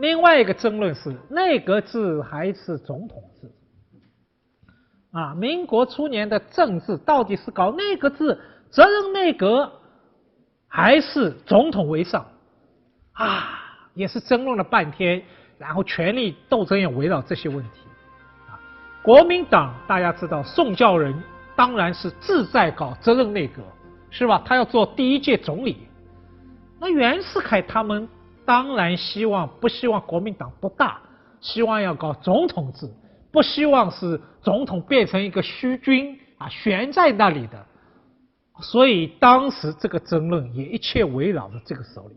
另外一个争论是内阁制还是总统制？啊，民国初年的政治到底是搞内阁制、责任内阁，还是总统为上？啊，也是争论了半天，然后权力斗争也围绕这些问题。啊，国民党大家知道，宋教仁当然是志在搞责任内阁，是吧？他要做第一届总理。那袁世凯他们当然希望不希望国民党不大，希望要搞总统制，不希望是总统变成一个虚君啊悬在那里的，所以当时这个争论也一切围绕着这个手里。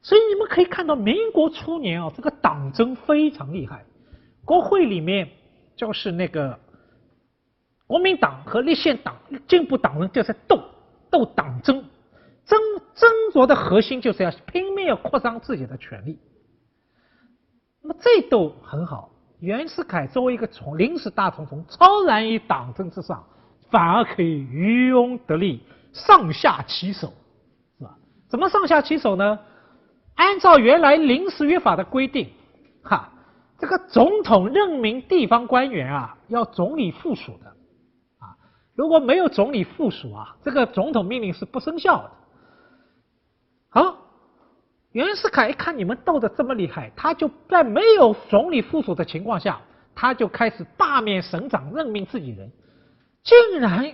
所以你们可以看到，民国初年啊，这个党争非常厉害，国会里面就是那个国民党和立宪党、进步党人就在斗斗党争。争争夺的核心就是要拼命要扩张自己的权利。那么这都很好，袁世凯作为一个从临时大总统，超然于党争之上，反而可以渔翁得利，上下其手，是吧？怎么上下其手呢？按照原来临时约法的规定，哈，这个总统任命地方官员啊，要总理附属的，啊，如果没有总理附属啊，这个总统命令是不生效的。好，袁世凯一看你们斗得这么厉害，他就在没有总理附属的情况下，他就开始罢免省长，任命自己人。竟然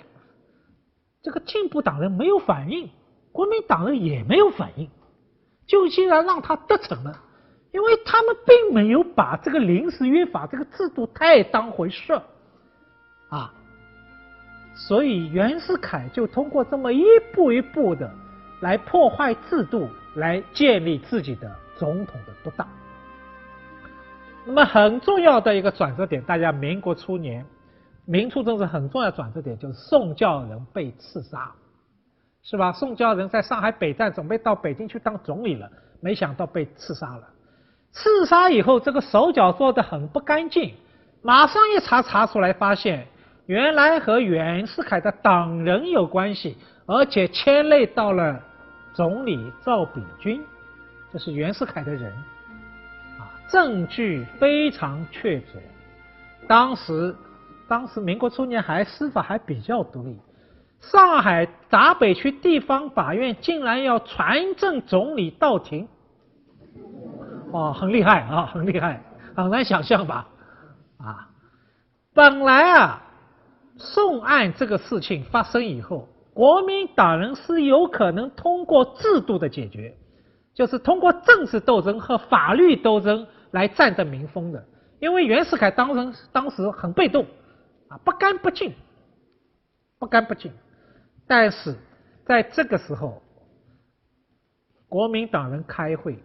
这个进步党人没有反应，国民党人也没有反应，就竟然让他得逞了，因为他们并没有把这个临时约法这个制度太当回事啊，所以袁世凯就通过这么一步一步的。来破坏制度，来建立自己的总统的独大。那么很重要的一个转折点，大家民国初年，民初政治很重要转折点就是宋教仁被刺杀，是吧？宋教仁在上海北站准备到北京去当总理了，没想到被刺杀了。刺杀以后，这个手脚做的很不干净，马上一查查出来，发现原来和袁世凯的党人有关系，而且牵累到了。总理赵秉钧，这是袁世凯的人，啊，证据非常确凿。当时，当时民国初年还司法还比较独立，上海闸北区地方法院竟然要传证总理到庭，哦，很厉害啊，很厉害，很难想象吧？啊，本来啊，宋案这个事情发生以后。国民党人是有可能通过制度的解决，就是通过政治斗争和法律斗争来占得民风的。因为袁世凯当时当时很被动，啊，不干不净，不干不净。但是在这个时候，国民党人开会，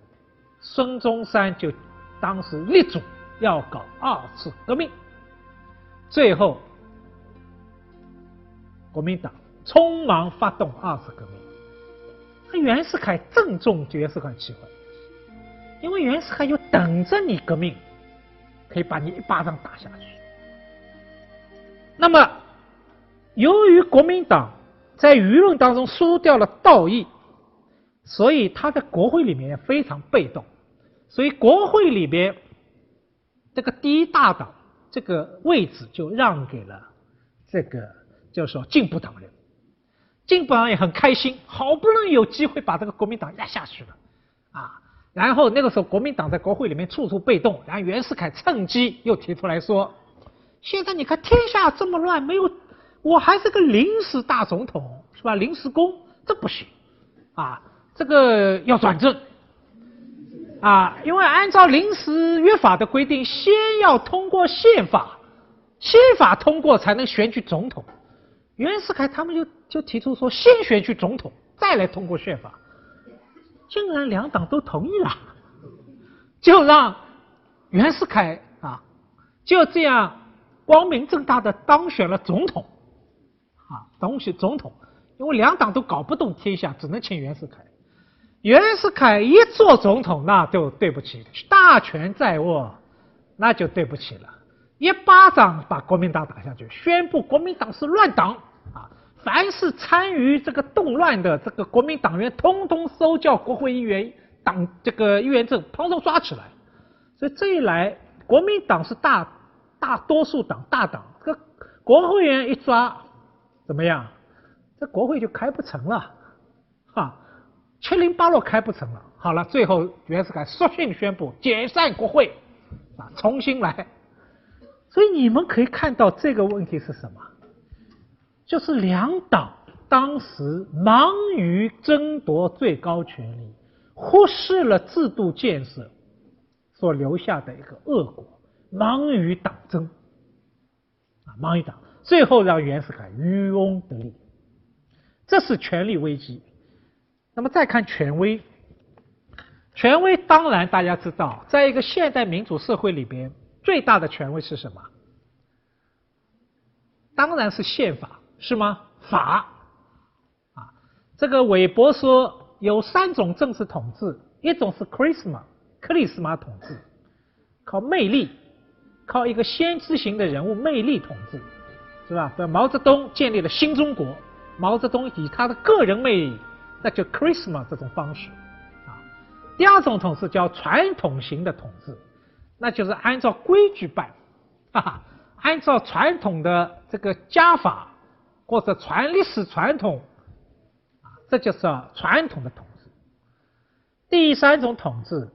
孙中山就当时力主要搞二次革命，最后国民党。匆忙发动二次革命，那袁世凯正中袁世凯机会，因为袁世凯就等着你革命，可以把你一巴掌打下去。那么，由于国民党在舆论当中输掉了道义，所以他在国会里面非常被动，所以国会里边这个第一大党这个位置就让给了这个就是说进步党人。进步党也很开心，好不容易有机会把这个国民党压下去了，啊，然后那个时候国民党在国会里面处处被动，然后袁世凯趁机又提出来说：“现在你看天下这么乱，没有我还是个临时大总统，是吧？临时工这不行，啊，这个要转正，啊，因为按照临时约法的规定，先要通过宪法，宪法通过才能选举总统。”袁世凯他们就就提出说，先选举总统，再来通过宪法。竟然两党都同意了，就让袁世凯啊就这样光明正大的当选了总统，啊，当选总统。因为两党都搞不动天下，只能请袁世凯。袁世凯一做总统，那就对不起，大权在握，那就对不起了。一巴掌把国民党打下去，宣布国民党是乱党啊！凡是参与这个动乱的这个国民党员，通通收缴国会议员党这个议员证，统统抓起来所以这一来，国民党是大大多数党大党，这个国会议员一抓，怎么样？这国会就开不成了，哈，七零八落开不成了。好了，最后袁世凯索性宣布解散国会，啊，重新来。所以你们可以看到这个问题是什么？就是两党当时忙于争夺最高权力，忽视了制度建设。所留下的一个恶果，忙于党争，啊，忙于党，最后让袁世凯渔翁得利，这是权力危机。那么再看权威，权威当然大家知道，在一个现代民主社会里边，最大的权威是什么？当然是宪法，是吗？法，啊，这个韦伯说有三种政治统治，一种是 Christmas。克里斯玛统治靠魅力，靠一个先知型的人物魅力统治，是吧？这毛泽东建立了新中国，毛泽东以他的个人魅力，那就 Christmas 这种方式啊。第二种统治叫传统型的统治，那就是按照规矩办，哈哈，按照传统的这个家法或者传历史传统啊，这就是传统的统治。第三种统治。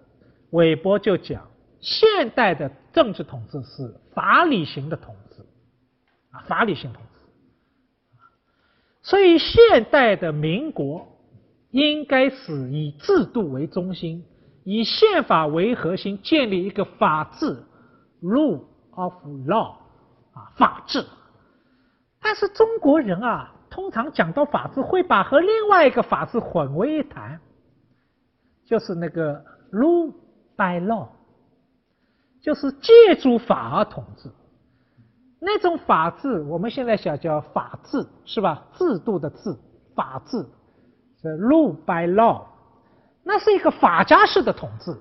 韦伯就讲，现代的政治统治是法理型的统治，啊，法理型统治。所以，现代的民国应该是以制度为中心，以宪法为核心，建立一个法治 （rule of law） 啊，法治。但是中国人啊，通常讲到法治，会把和另外一个法治混为一谈，就是那个 rule。by law，就是借助法而统治，那种法治，我们现在想叫法治，是吧？制度的治，法治，是 rule by law，那是一个法家式的统治。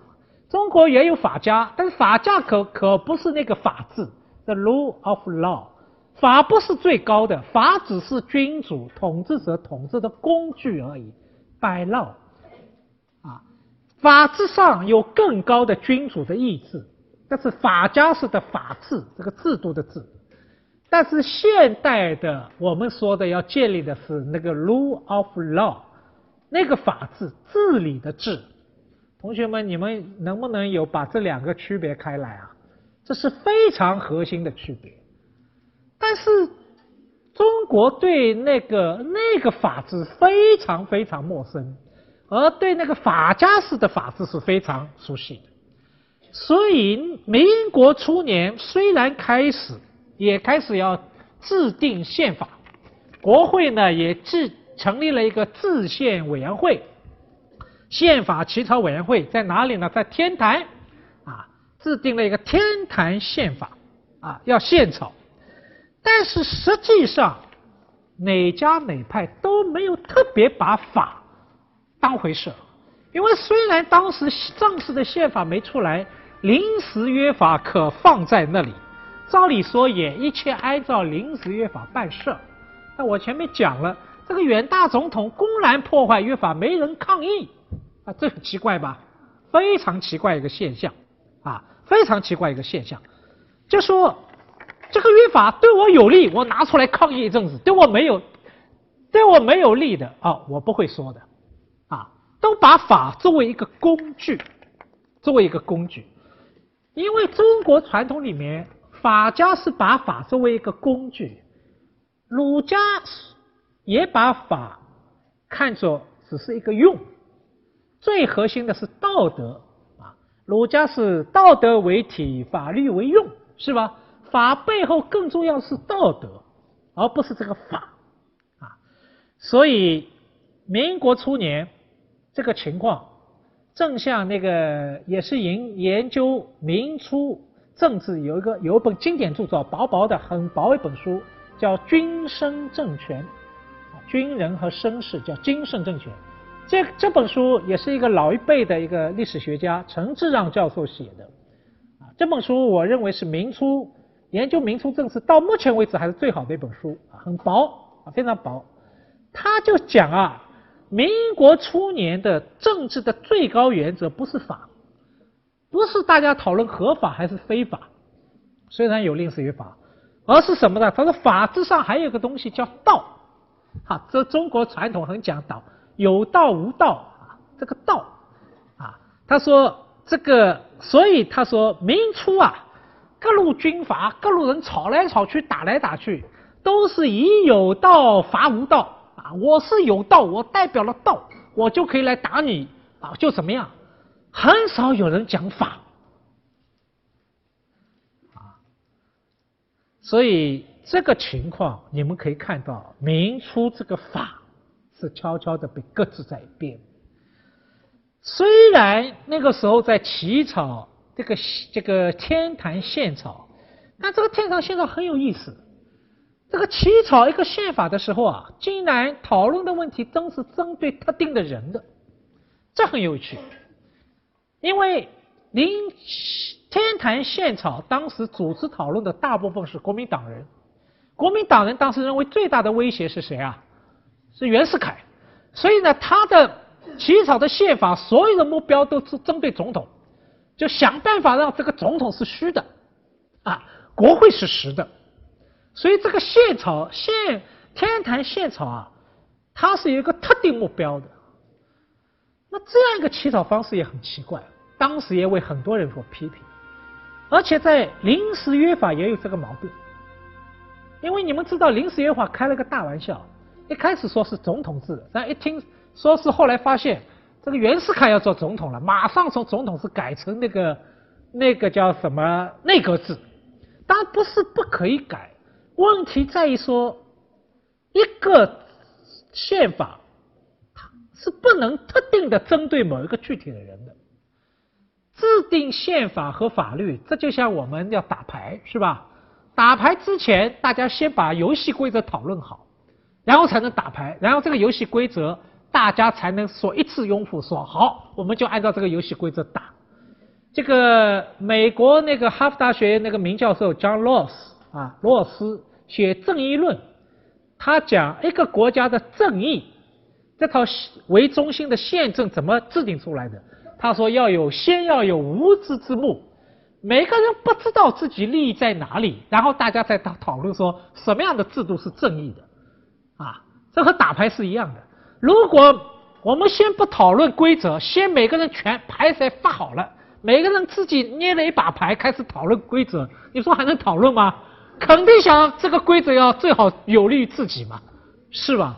中国也有法家，但是法家可可不是那个法治，the rule of law，法不是最高的，法只是君主统治者统治的工具而已，by law。法治上有更高的君主的意志，这是法家式的法治，这个制度的治。但是现代的我们说的要建立的是那个 rule of law，那个法治治理的治。同学们，你们能不能有把这两个区别开来啊？这是非常核心的区别。但是中国对那个那个法治非常非常陌生。而对那个法家式的法治是非常熟悉的，所以民国初年虽然开始也开始要制定宪法，国会呢也制成立了一个制宪委员会，宪法起草委员会在哪里呢？在天坛啊，制定了一个天坛宪法啊，要宪草，但是实际上哪家哪派都没有特别把法。当回事，因为虽然当时正式的宪法没出来，临时约法可放在那里，照理说也一切按照临时约法办事。那我前面讲了，这个远大总统公然破坏约法，没人抗议啊，这很奇怪吧？非常奇怪一个现象啊，非常奇怪一个现象，就说这个约法对我有利，我拿出来抗议一阵子；对我没有，对我没有利的啊，我不会说的。啊都把法作为一个工具，作为一个工具，因为中国传统里面，法家是把法作为一个工具，儒家也把法看作只是一个用，最核心的是道德啊，儒家是道德为体，法律为用，是吧？法背后更重要是道德，而不是这个法啊，所以民国初年。这个情况，正像那个也是研研究明初政治有一个有一本经典著作，薄薄的很薄一本书，叫《君生政权》，军人和绅士叫《君生政权》。这这本书也是一个老一辈的一个历史学家陈志让教授写的，啊，这本书我认为是明初研究明初政治到目前为止还是最好的一本书啊，很薄啊，非常薄。他就讲啊。民国初年的政治的最高原则不是法，不是大家讨论合法还是非法，虽然有令史约法，而是什么呢？他说法治上还有个东西叫道，啊，这中国传统很讲道，有道无道啊，这个道啊，他说这个，所以他说明初啊，各路军阀、各路人吵来吵去、打来打去，都是以有道伐无道啊，我是有道，我代表了道，我就可以来打你啊，就怎么样？很少有人讲法，啊，所以这个情况你们可以看到，明初这个法是悄悄的被搁置在一边。虽然那个时候在起草这个这个天坛宪草，但这个天坛宪草很有意思。这个起草一个宪法的时候啊，竟然讨论的问题都是针对特定的人的，这很有趣。因为林天坛宪草当时主持讨论的大部分是国民党人，国民党人当时认为最大的威胁是谁啊？是袁世凯，所以呢，他的起草的宪法所有的目标都是针对总统，就想办法让这个总统是虚的，啊，国会是实的，所以这个宪草宪天坛宪草啊，它是有一个特定目标的，那这样一个起草方式也很奇怪。当时也为很多人所批评，而且在临时约法也有这个毛病，因为你们知道临时约法开了个大玩笑，一开始说是总统制，但一听说是后来发现这个袁世凯要做总统了，马上从总统是改成那个那个叫什么内阁制，当然不是不可以改，问题在于说一个宪法它是不能特定的针对某一个具体的人的。制定宪法和法律，这就像我们要打牌，是吧？打牌之前，大家先把游戏规则讨论好，然后才能打牌，然后这个游戏规则大家才能说一次拥护，说好，我们就按照这个游戏规则打。这个美国那个哈佛大学那个名教授 John Ross 啊，罗尔斯写《正义论》，他讲一个国家的正义这套为中心的宪政怎么制定出来的。他说要有先要有无知之幕，每个人不知道自己利益在哪里，然后大家在讨讨论说什么样的制度是正义的，啊，这和打牌是一样的。如果我们先不讨论规则，先每个人全牌才发好了，每个人自己捏了一把牌开始讨论规则，你说还能讨论吗？肯定想这个规则要最好有利于自己嘛，是吧？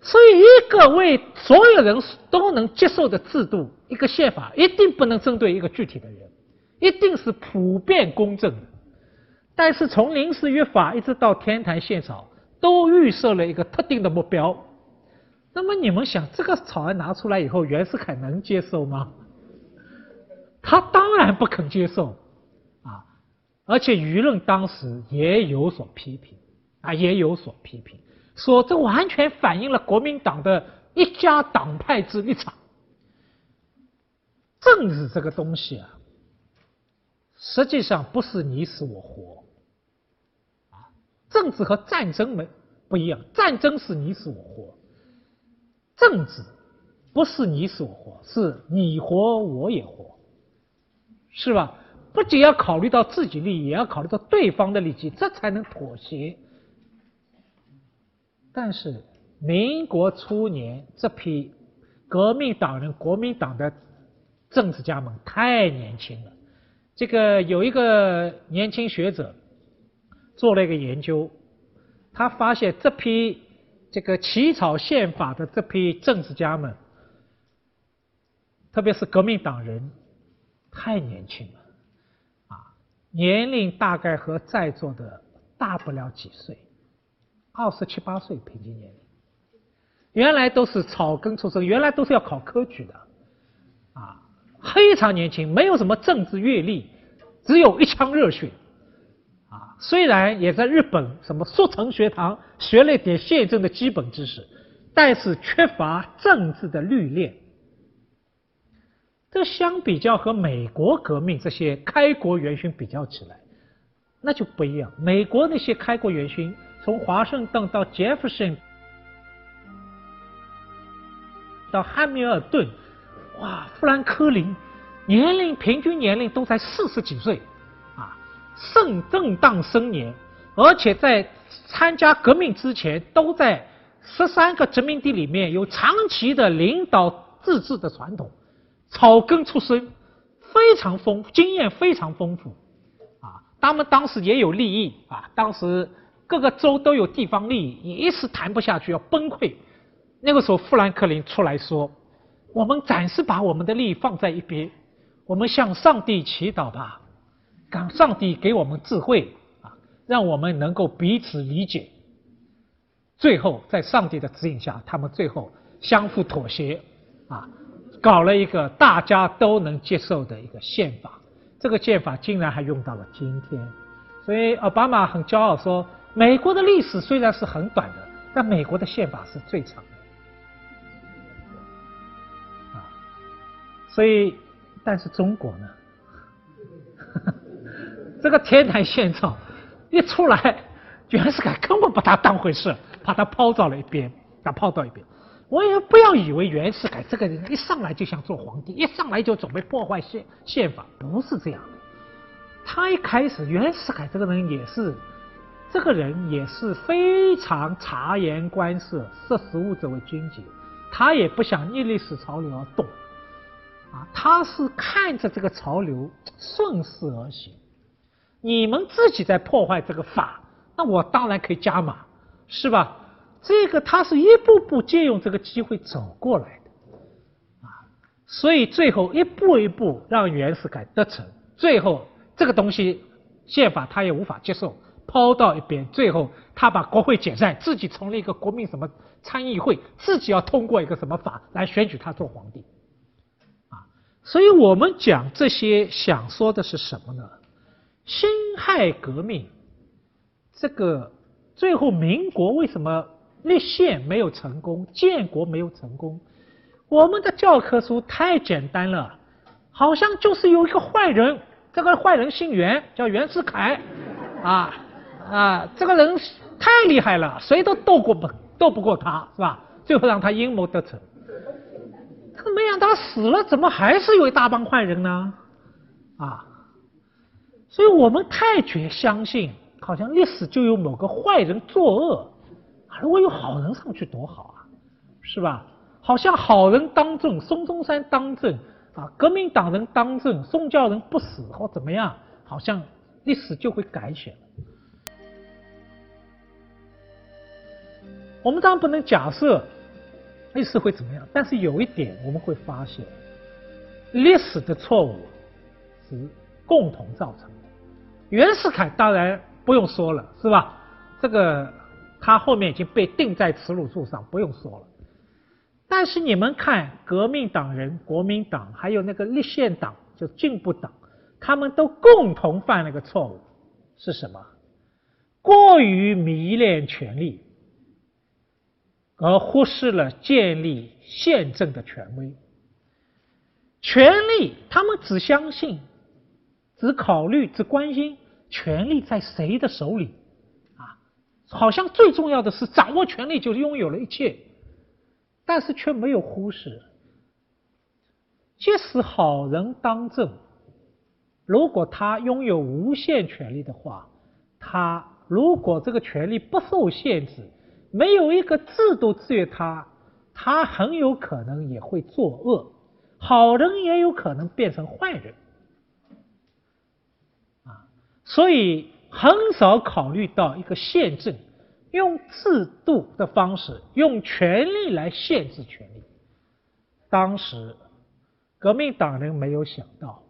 所以，一个为所有人都能接受的制度，一个宪法，一定不能针对一个具体的人，一定是普遍公正的。但是，从临时约法一直到天坛宪草，都预设了一个特定的目标。那么，你们想，这个草案拿出来以后，袁世凯能接受吗？他当然不肯接受啊！而且，舆论当时也有所批评啊，也有所批评。说这完全反映了国民党的一家党派之立场。政治这个东西啊，实际上不是你死我活，啊，政治和战争没不一样，战争是你死我活，政治不是你死我活，是你活我也活，是吧？不仅要考虑到自己利益，也要考虑到对方的利益，这才能妥协。但是，民国初年这批革命党人、国民党的政治家们太年轻了。这个有一个年轻学者做了一个研究，他发现这批这个起草宪法的这批政治家们，特别是革命党人，太年轻了，啊，年龄大概和在座的大不了几岁。二十七八岁平均年龄，原来都是草根出身，原来都是要考科举的，啊，非常年轻，没有什么政治阅历，只有一腔热血，虽然也在日本什么速成学堂学了点宪政的基本知识，但是缺乏政治的历练。这相比较和美国革命这些开国元勋比较起来，那就不一样。美国那些开国元勋。从华盛顿到杰弗逊，到汉密尔顿，哇，富兰克林，年龄平均年龄都在四十几岁，啊，正正当生年，而且在参加革命之前，都在十三个殖民地里面有长期的领导自治的传统，草根出身，非常丰经验非常丰富，啊，他们当时也有利益啊，当时各个州都有地方利益，一时谈不下去要崩溃，那个时候富兰克林出来说。我们暂时把我们的利益放在一边，我们向上帝祈祷吧，让上帝给我们智慧啊，让我们能够彼此理解。最后，在上帝的指引下，他们最后相互妥协啊，搞了一个大家都能接受的一个宪法。这个宪法竟然还用到了今天，所以奥巴马很骄傲说：“美国的历史虽然是很短的，但美国的宪法是最长的。”啊。”所以，但是中国呢？这个天台宪章一出来，袁世凯根本不把他当回事，把它抛到了一边，把抛到一边。我也不要以为袁世凯这个人一上来就想做皇帝，一上来就准备破坏宪宪法，不是这样的。他一开始，袁世凯这个人也是，这个人也是非常察言观色，识时务者为俊杰，他也不想逆历史潮流而动。啊，他是看着这个潮流顺势而行，你们自己在破坏这个法，那我当然可以加码，是吧？这个他是一步步借用这个机会走过来的，啊，所以最后一步一步让袁世凯得逞，最后这个东西宪法他也无法接受，抛到一边，最后他把国会解散，自己成立一个国民什么参议会，自己要通过一个什么法来选举他做皇帝。啊所以我们讲这些，想说的是什么呢？辛亥革命，这个最后民国为什么立宪没有成功，建国没有成功？我们的教科书太简单了，好像就是有一个坏人，这个坏人姓袁，叫袁世凯，啊啊，这个人太厉害了，谁都斗过不斗不过他，是吧？最后让他阴谋得逞。没想到死了，怎么还是有一大帮坏人呢？啊！所以我们太绝相信，好像历史就有某个坏人作恶，如果有好人上去多好啊，是吧？好像好人当政，孙中山当政啊，革命党人当政，宋教仁不死或怎么样，好像历史就会改写了。我们当然不能假设。历史会怎么样？但是有一点我们会发现，历史的错误是共同造成的。袁世凯当然不用说了，是吧？这个他后面已经被钉在耻辱柱上，不用说了。但是你们看，革命党人、国民党还有那个立宪党，就进步党，他们都共同犯了个错误，是什么？过于迷恋权力。而忽视了建立宪政的权威，权力他们只相信、只考虑、只关心权力在谁的手里啊，好像最重要的是掌握权力就拥有了一切，但是却没有忽视，即使好人当政，如果他拥有无限权力的话，他如果这个权力不受限制。没有一个制度制约他，他很有可能也会作恶，好人也有可能变成坏人，所以很少考虑到一个宪政，用制度的方式，用权力来限制权力。当时革命党人没有想到，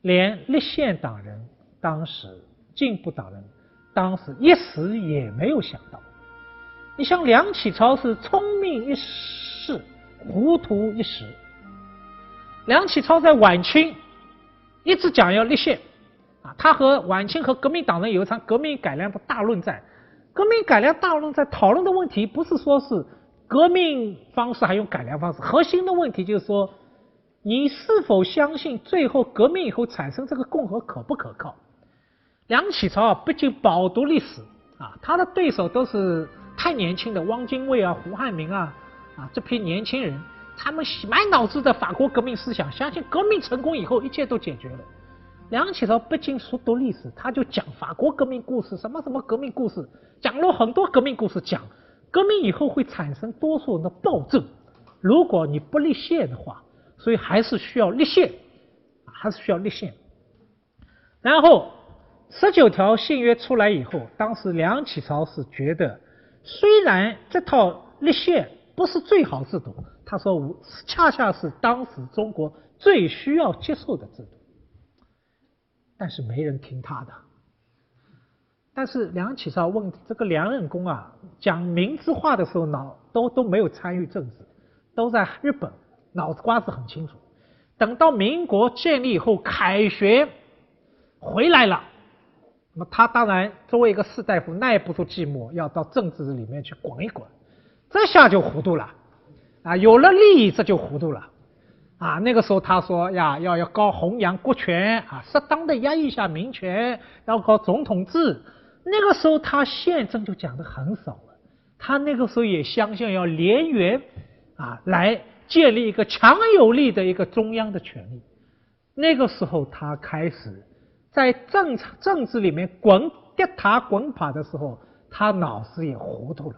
连立宪党人，当时进步党人，当时一时也没有想到。你像梁启超是聪明一世，糊涂一时。梁启超在晚清一直讲要立宪，啊，他和晚清和革命党人有一场革命改良的大论战。革命改良大论战讨论的问题不是说是革命方式还用改良方式，核心的问题就是说，你是否相信最后革命以后产生这个共和可不可靠？梁启超啊，毕竟饱读历史啊，他的对手都是。太年轻的汪精卫啊、胡汉民啊，啊这批年轻人，他们满脑子的法国革命思想，相信革命成功以后一切都解决了。梁启超不仅熟读历史，他就讲法国革命故事，什么什么革命故事，讲了很多革命故事，讲革命以后会产生多数人的暴政，如果你不立宪的话，所以还是需要立宪，还是需要立宪。然后十九条信约出来以后，当时梁启超是觉得，虽然这套立宪不是最好制度。他说：“我恰恰是当时中国最需要接受的制度，但是没人听他的。但是梁启超问这个梁任公啊，讲明治化的时候脑都都没有参与政治，都在日本，脑子瓜子很清楚。等到民国建立以后，凯旋回来了，那么他当然作为一个士大夫，耐不住寂寞，要到政治里面去滚一滚，这下就糊涂了。”啊，有了利益，这就糊涂了。啊，那个时候他说呀，要要搞弘扬国权啊，适当的压抑一下民权，要搞总统制。那个时候他宪政就讲的很少了。他那个时候也相信要联元啊，来建立一个强有力的一个中央的权力。那个时候他开始在政政治里面滚跌塔滚爬的时候，他脑子也糊涂了。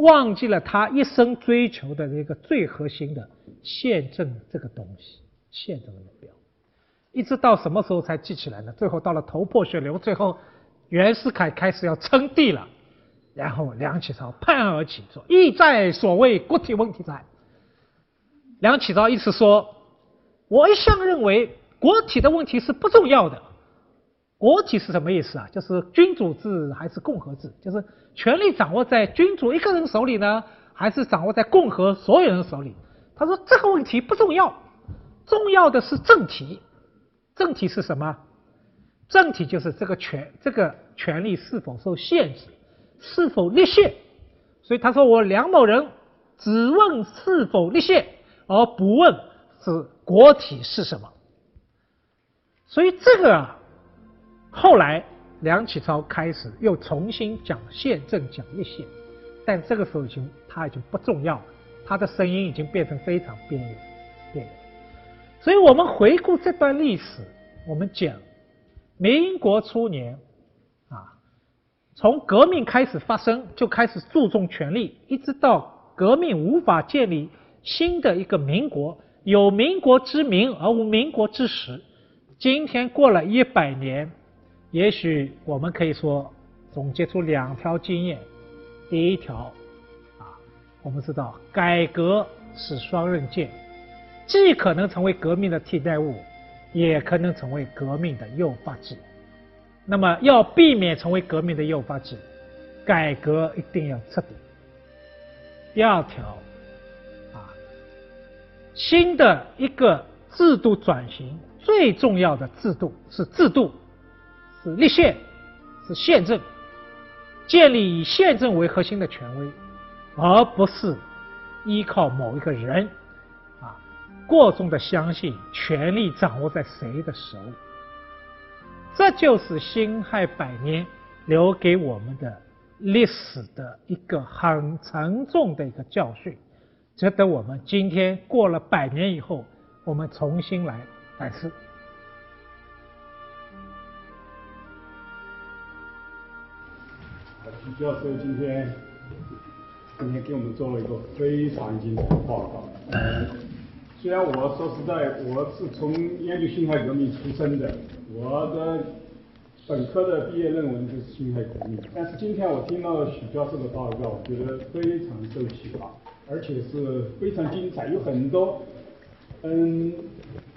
忘记了他一生追求的那个最核心的宪政这个东西，宪政的目标，一直到什么时候才记起来呢？最后到了头破血流，最后袁世凯开始要称帝了，然后梁启超叛而起，说意在所谓国体问题在。梁启超意思说，我一向认为国体的问题是不重要的。国体是什么意思啊？就是君主制还是共和制？就是权力掌握在君主一个人手里呢，还是掌握在共和所有人手里？他说这个问题不重要，重要的是政体。政体是什么？政体就是这个权，这个权力是否受限制，是否立宪。所以他说我梁某人只问是否立宪，而不问是国体是什么。所以这个啊。后来，梁启超开始又重新讲宪政，讲立宪，但这个时候已经他已经不重要了，他的声音已经变成非常边缘，边缘。所以我们回顾这段历史，我们讲民国初年啊，从革命开始发生，就开始注重权力，一直到革命无法建立新的一个民国，有民国之名而无民国之实。今天过了一百年。也许我们可以说总结出两条经验。第一条啊，我们知道改革是双刃剑，既可能成为革命的替代物，也可能成为革命的诱发剂。那么要避免成为革命的诱发剂，改革一定要彻底。第二条啊，新的一个制度转型最重要的制度是制度。是立宪，是宪政，建立以宪政为核心的权威，而不是依靠某一个人啊，过重的相信权力掌握在谁的手里。这就是辛亥百年留给我们的历史的一个很沉重的一个教训，值得我们今天过了百年以后，我们重新来反思。徐教授今天今天给我们做了一个非常精彩的报告。虽然我说实在，我是从研究辛亥革命出身的，我的本科的毕业论文就是辛亥革命。但是今天我听到许教授的报告，我觉得非常受启发，而且是非常精彩，有很多嗯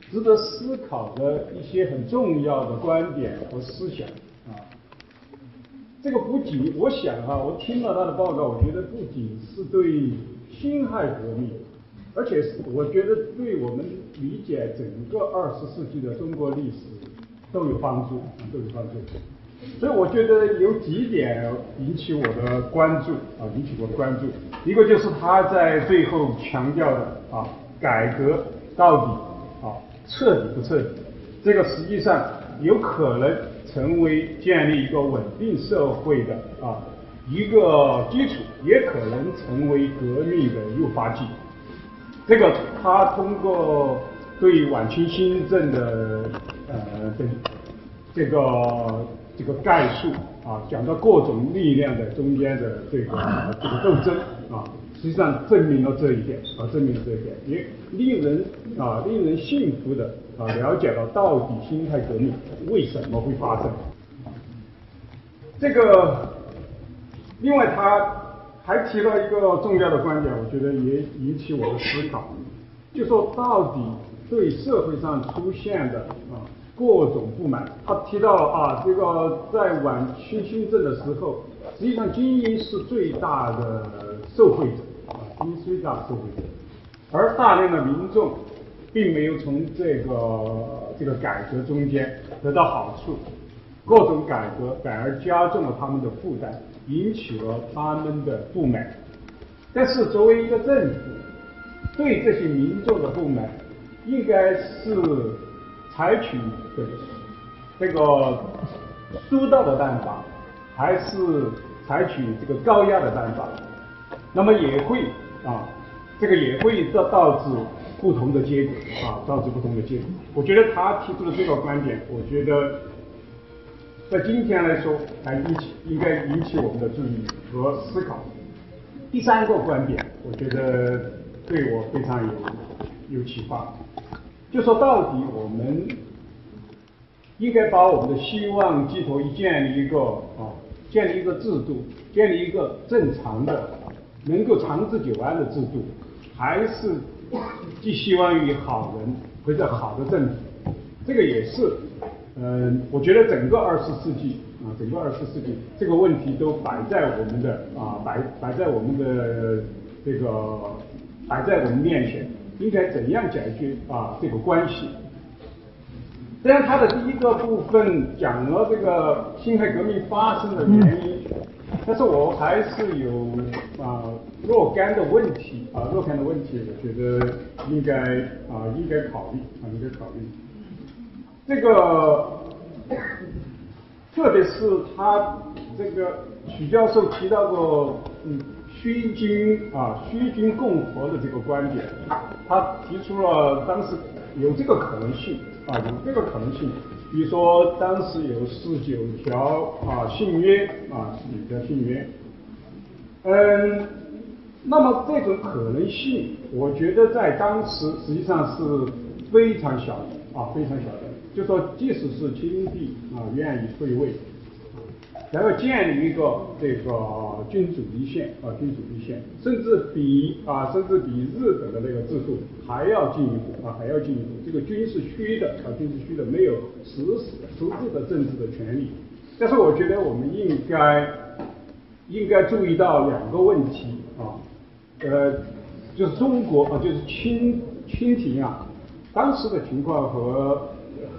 值得思考的一些很重要的观点和思想。这个不仅，我想哈，我听了他的报告，我觉得不仅是对辛亥革命，而且是我觉得对我们理解整个二十世纪的中国历史都有帮助，都有帮助。所以我觉得有几点引起我的关注啊，引起我的关注。一个就是他在最后强调的啊，改革到底啊彻底不彻底？这个实际上有可能。成为建立一个稳定社会的啊一个基础，也可能成为革命的诱发剂。这个他通过对晚清新政的呃的这个这个概述啊，讲到各种力量的中间的这个这个斗争啊，实际上证明了这一点啊，证明了这一点，也令人啊令人信服的啊了解了到底辛亥革命为什么会发生。这个，另外他还提了一个重要的观点，我觉得也引起我的思考，就说到底对社会上出现的啊各种不满，他提到啊这个在晚清新政的时候，实际上精英是最大的受惠者啊，精英最大的受惠者，而大量的民众并没有从这个这个改革中间得到好处。各种改革反而加重了他们的负担，引起了他们的不满。但是作为一个政府，对这些民众的不满，应该是采取这个这个疏导的办法，还是采取这个高压的办法？那么也会啊，这个也会导导致不同的结果啊，导致不同的结果。我觉得他提出的这个观点，我觉得。在今天来说，还引起应该引起我们的注意和思考。第三个观点，我觉得对我非常有有启发，就说到底我们应该把我们的希望寄托于建立一个啊，建立一个制度，建立一个正常的、能够长治久安的制度，还是寄希望于好人或者好的政府？这个也是。嗯，我觉得整个二十世纪啊，整个二十世纪这个问题都摆在我们的啊，摆摆在我们的这个摆在我们面前，应该怎样解决啊这个关系？虽然他的第一个部分讲了这个辛亥革命发生的原因，但是我还是有啊若干的问题啊若干的问题，我觉得应该啊应该考虑啊应该考虑。这个，特别是他这个许教授提到过，嗯，虚君啊，虚君共和的这个观点，他提出了当时有这个可能性啊，有这个可能性，比如说当时有十九条啊信约啊，十九条信约，嗯，那么这种可能性，我觉得在当时实际上是非常小的啊，非常小的。就说，即使是清帝啊，愿意退位，然后建立一个这个君主立宪啊，君主立宪，甚至比啊，甚至比日本的那个制度还要进一步啊，还要进一步。这个君是虚的啊，君是虚的，没有实实实质的政治的权利。但是我觉得我们应该应该注意到两个问题啊，呃，就是中国啊，就是清清廷啊，当时的情况和。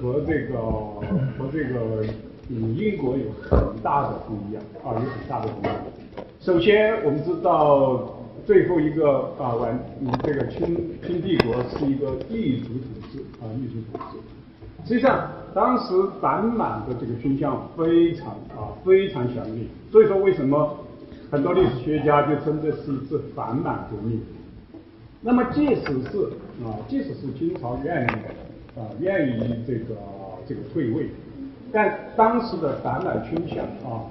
和这个和这个嗯英国有很大的不一样啊，有很大的不一样。首先，我们知道最后一个啊完这个清清帝国是一个异族统治啊异族统治。实际上，当时反满的这个倾向非常啊非常强烈，所以说为什么很多历史学家就称这是一次反满革命？那么即使是啊即使是清朝愿意。啊，愿意这个这个退位，但当时的反满倾向啊，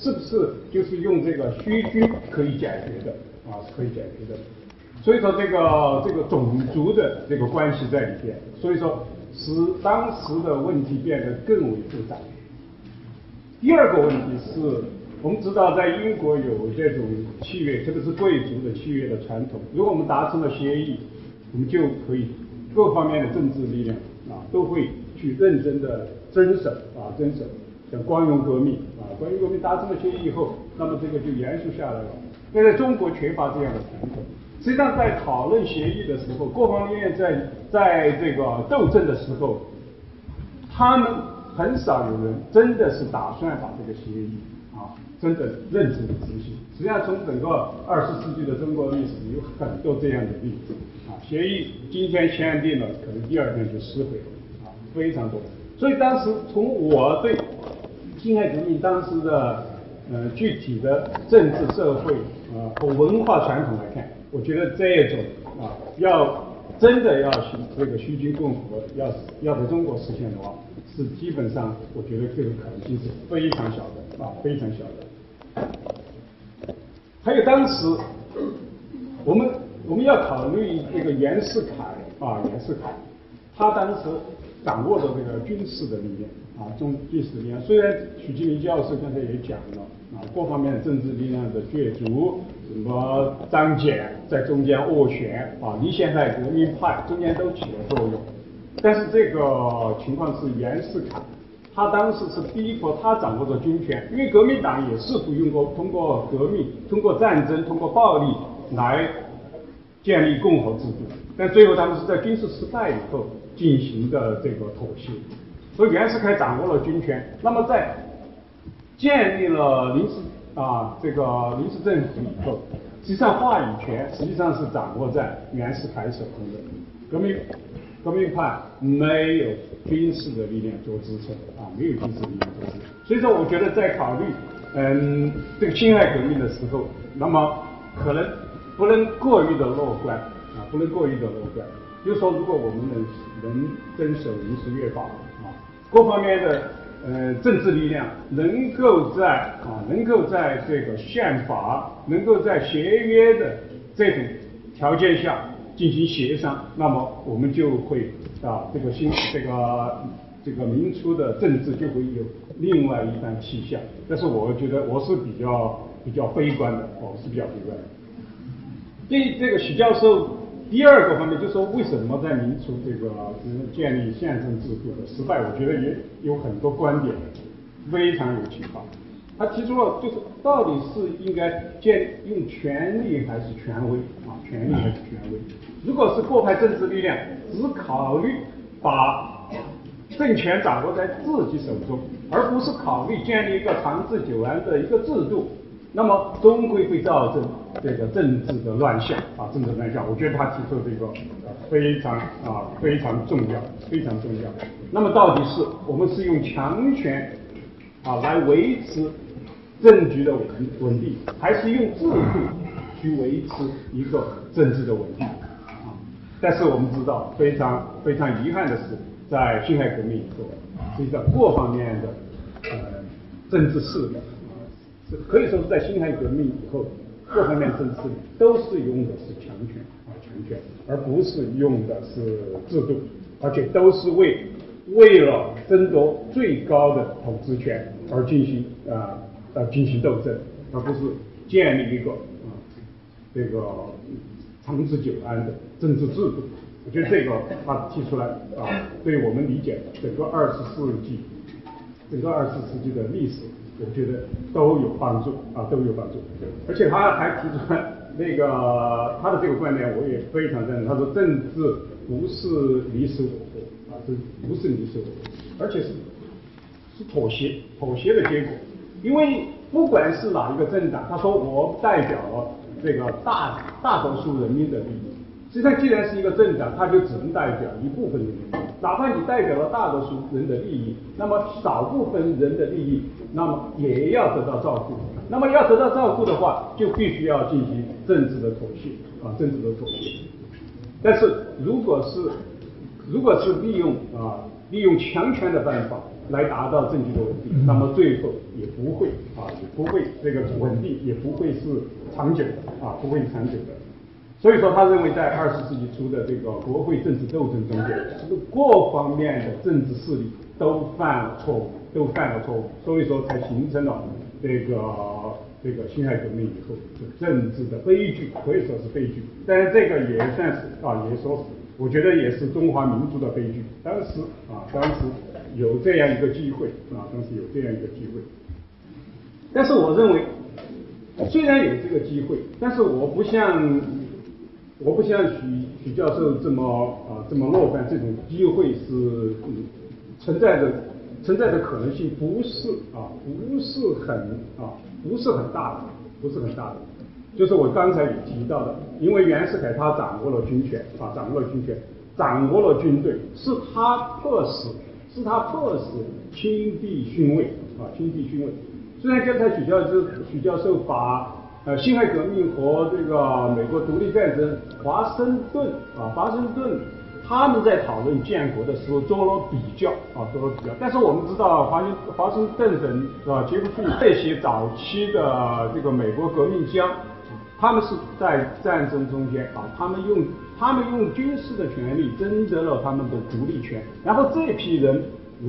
是不是就是用这个虚君可以解决的啊？是可以解决的。所以说这个这个种族的这个关系在里边，所以说使当时的问题变得更为复杂。第二个问题是，我们知道在英国有这种契约，特别是贵族的契约的传统。如果我们达成了协议，我们就可以。各方面的政治力量啊，都会去认真的遵守啊，遵守。像光荣革命啊，光荣革命达成了协议以后，那么这个就延续下来了。但在中国缺乏这样的传统。实际上，在讨论协议的时候，各方面在在这个斗争的时候，他们很少有人真的是打算把这个协议啊，真的认真的执行。实际上，从整个二十世纪的中国历史，有很多这样的例子啊。协议今天签订了，可能第二天就撕毁了，啊，非常多。所以当时从我对辛亥革命当时的呃具体的政治社会啊和文化传统来看，我觉得这种啊，要真的要虚这个虚君共和，要要在中国实现的话，是基本上我觉得这个可能性是非常小的啊，非常小的。还有当时我们我们要考虑这个袁世凯啊，袁世凯，他当时掌握着这个军事的力量啊，中军事力量，虽然许基明教授刚才也讲了啊，各方面政治力量的角逐，什么张謇在中间斡旋啊，离宪派、革命派中间都起了作用，但是这个情况是袁世凯。他当时是逼迫他掌握着军权，因为革命党也试图用过通过革命、通过战争、通过暴力来建立共和制度，但最后他们是在军事失败以后进行的这个妥协。所以袁世凯掌握了军权，那么在建立了临时啊这个临时政府以后，实际上话语权实际上是掌握在袁世凯手中的，革命。革命派没有军事的力量做支撑啊，没有军事力量做支撑。所以说，我觉得在考虑嗯这个辛亥革命的时候，那么可能不能过于的乐观啊，不能过于的乐观。就是说，如果我们能能遵守临时约法啊，各方面的呃政治力量能够在啊能够在这个宪法能够在协约的这种条件下。进行协商，那么我们就会啊，这个新这个这个民初的政治就会有另外一番气象。但是我觉得我是比较比较悲观的，我是比较悲观。的。对这个许教授第二个方面就是说，为什么在民族这个建立宪政制度的失败？我觉得也有很多观点非常有启发。他提出了，就是到底是应该建用权力还是权威啊？权力还是权威？如果是各派政治力量只考虑把政权掌握在自己手中，而不是考虑建立一个长治久安的一个制度，那么终归会造成这个政治的乱象啊！政治乱象，我觉得他提出这个非常啊非常重要，非常重要。那么到底是我们是用强权啊来维持？政局的稳稳定，还是用制度去维持一个政治的稳定？啊？但是我们知道，非常非常遗憾的是，在辛亥革命以后，实际上各方面的呃政治势力，可以说是在辛亥革命以后，各方面政治都是用的是强权啊强权，而不是用的是制度，而且都是为为了争夺最高的统治权而进行啊。呃，进行斗争，而不是建立一个啊这个长治久安的政治制度。我觉得这个他提出来啊，对我们理解整个二十世纪，整个二十世纪的历史，我觉得都有帮助啊，都有帮助。而且他还提出那个他的这个观点，我也非常赞同。他说，政治不是你死我活啊，这不是你死我活，而且是是妥协，妥协的结果。因为不管是哪一个政党，他说我代表了这个大大多数人民的利益。实际上，既然是一个政党，他就只能代表一部分人民。哪怕你代表了大多数人的利益，那么少部分人的利益，那么也要得到照顾。那么要得到照顾的话，就必须要进行政治的妥协啊，政治的妥协。但是如果是如果是利用啊利用强权的办法。来达到政局的稳定，那么最后也不会啊，也不会这个稳定，也不会是长久的啊，不会长久的。所以说，他认为在二十世纪初的这个国会政治斗争中间，各方面的政治势力都犯了错误，都犯了错误，所以说才形成了这个这个辛亥革命以后的政治的悲剧，可以说是悲剧。但是这个也算是啊，也说是，我觉得也是中华民族的悲剧。当时啊，当时。有这样一个机会啊，当时有这样一个机会，但是我认为，虽然有这个机会，但是我不像我不像许许教授这么啊这么乐观，这种机会是存在的存在的可能性不是啊不是很啊不是很大的，不是很大的，就是我刚才也提到的，因为袁世凯他掌握了军权啊掌握了军权，掌握了军队，是他迫使。是他迫使亲弟逊位啊，亲弟逊位。虽然刚才许教授许教授把呃辛亥革命和这个美国独立战争华盛顿啊，华盛顿他们在讨论建国的时候做了比较啊，做了比较。但是我们知道华盛华盛顿人是吧，杰克逊这些早期的这个美国革命家，他们是在战争中间啊，他们用他们用军事的权利争得了他们的独立权，然后这批人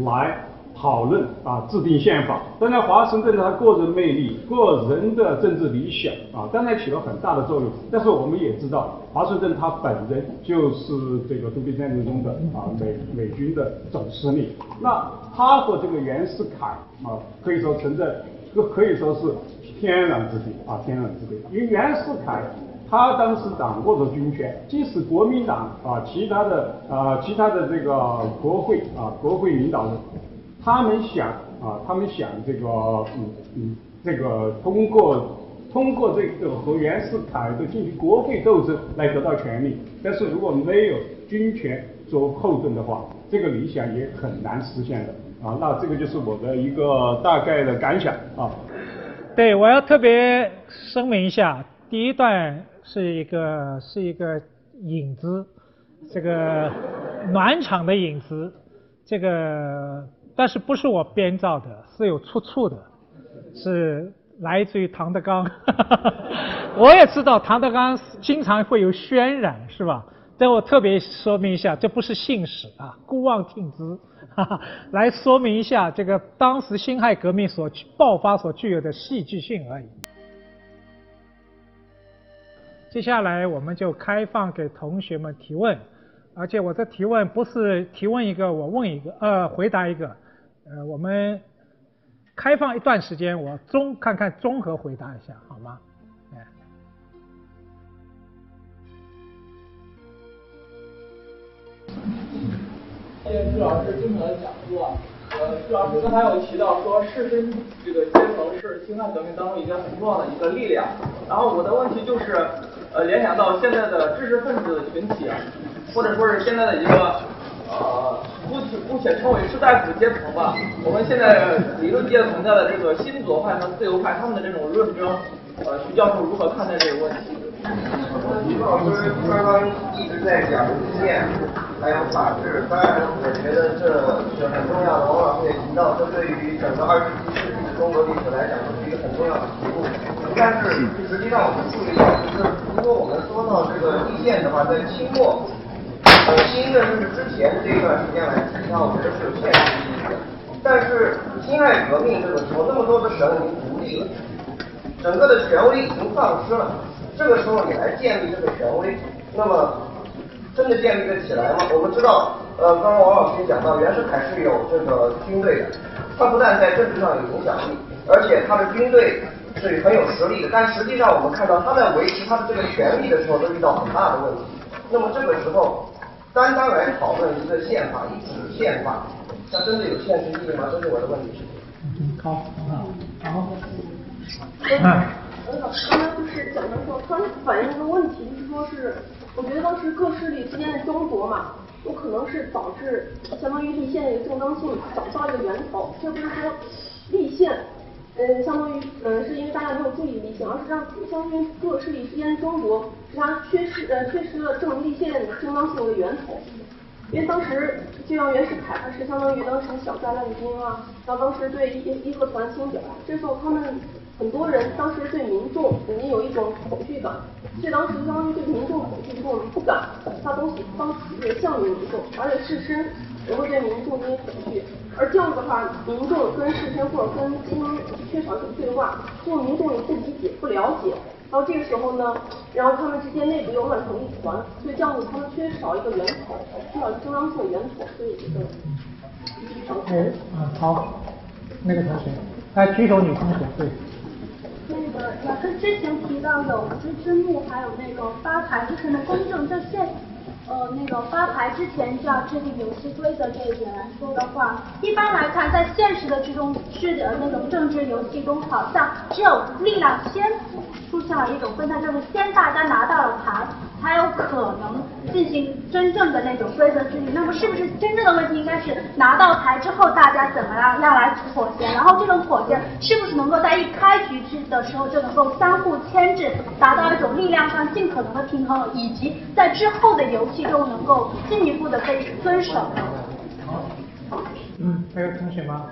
来。讨论啊，制定宪法。当然，华盛顿他个人魅力、个人的政治理想啊，当然起了很大的作用。但是我们也知道，华盛顿他本人就是这个独立战争中的啊美美军的总司令。那他和这个袁世凯啊，可以说存在，可可以说是天壤之别啊，天壤之别。因为袁世凯他当时掌握着军权，即使国民党啊，其他的啊，其他的这个国会啊，国会领导人。他们想啊，他们想这个，嗯嗯，这个通过通过这个和袁世凯的进行国会斗争来得到权利。但是如果没有军权做后盾的话，这个理想也很难实现的。啊。那这个就是我的一个大概的感想啊。对，我要特别声明一下，第一段是一个是一个引子，这个暖场的引子，这个。但是不是我编造的，是有出处的，是来自于唐德刚。我也知道唐德刚经常会有渲染，是吧？但我特别说明一下，这不是信史啊，姑妄听之，来说明一下这个当时辛亥革命所爆发所具有的戏剧性而已。接下来我们就开放给同学们提问，而且我这提问不是提问一个我问一个，呃，回答一个。呃，我们开放一段时间，我综看看综合回答一下，好吗？哎，谢谢朱老师精彩的讲座。呃，朱老师刚才有提到说，士绅这个阶层是辛亥革命当中一个很重要的一个力量。然后我的问题就是，呃，联想到现在的知识分子群体，或者说是现在的一个。呃，姑且姑且称为士大夫阶层吧。我们现在理论界存在的这个新左派和自由派，他们的这种论争，呃，徐教授如何看待这个问题？徐老师刚刚一直在讲路线，还有法治，当然我觉得这是很重要的。王老师也提到，这对于整个二十世纪的中国历史来讲，是一个很重要的题目。但是实际上我们注意到，就是如果我们说到这个立宪的话，在清末。从新的就是之前这一段时间来看，我觉得是有现实意义的。但是辛亥革命这个时候，那么多的省已经独立了，整个的权威已经丧失了。这个时候你来建立这个权威，那么真的建立得起来吗？我们知道，呃，刚刚王老师也讲到，袁世凯是有这个军队的，他不但在政治上有影响力，而且他的军队是很有实力的。但实际上我们看到，他在维持他的这个权力的时候，都遇到很大的问题。那么这个时候。单单来讨论一个宪法，一纸宪法，它真的有现实意义吗？这是我的问题。嗯，好，好，好。嗯，老师刚才就是讲的说，他反映一个问题，就是说是，我觉得当时各势力之间的争夺嘛，有可能是导致相当于立宪的一个正当性找不到一个源头，这不是说立宪。嗯，相当于，嗯，是因为大家没有注意立宪，而是让相当于各势力之间争夺，是它缺失，呃，缺失了正立宪正当性的源头。因为当时就像袁世凯，他是相当于当时小寨乱军啊，然后当时对义义和团清剿，这时候他们很多人当时对民众肯定有一种恐惧感，所以当时相当于对民众恐惧，我们不敢发东西，当时也向民众，而且士绅也会对民众进行恐惧。而这样的话，民众跟事先或者跟精英缺少一种对话，就民众也不理解、不了解。然后这个时候呢，然后他们之间内部又乱成一团，所以这样子他们缺少一个源头，缺少中央性的源头，所以这个。哎，啊好，那个同学，来举手，女同学，对。那个老师之前提到有知之幕，还有那个发财，就是那公正正宪。呃，那个发牌之前就要制定游戏规则这一点来说的话，一般来看，在现实的之中，是的那种政治游戏中，好像只有力量先出现了一种分派，就是先大家拿到了牌，才有可能进行真正的那种规则制定。那么，是不是真正的问题应该是拿到牌之后，大家怎么样要来妥协？然后这种妥协是不是能够在一开局之的时候就能够相互牵制，达到一种力量上尽可能的平衡，以及在之后的游戏其中能够进一步的被遵守？嗯，还有同学吗？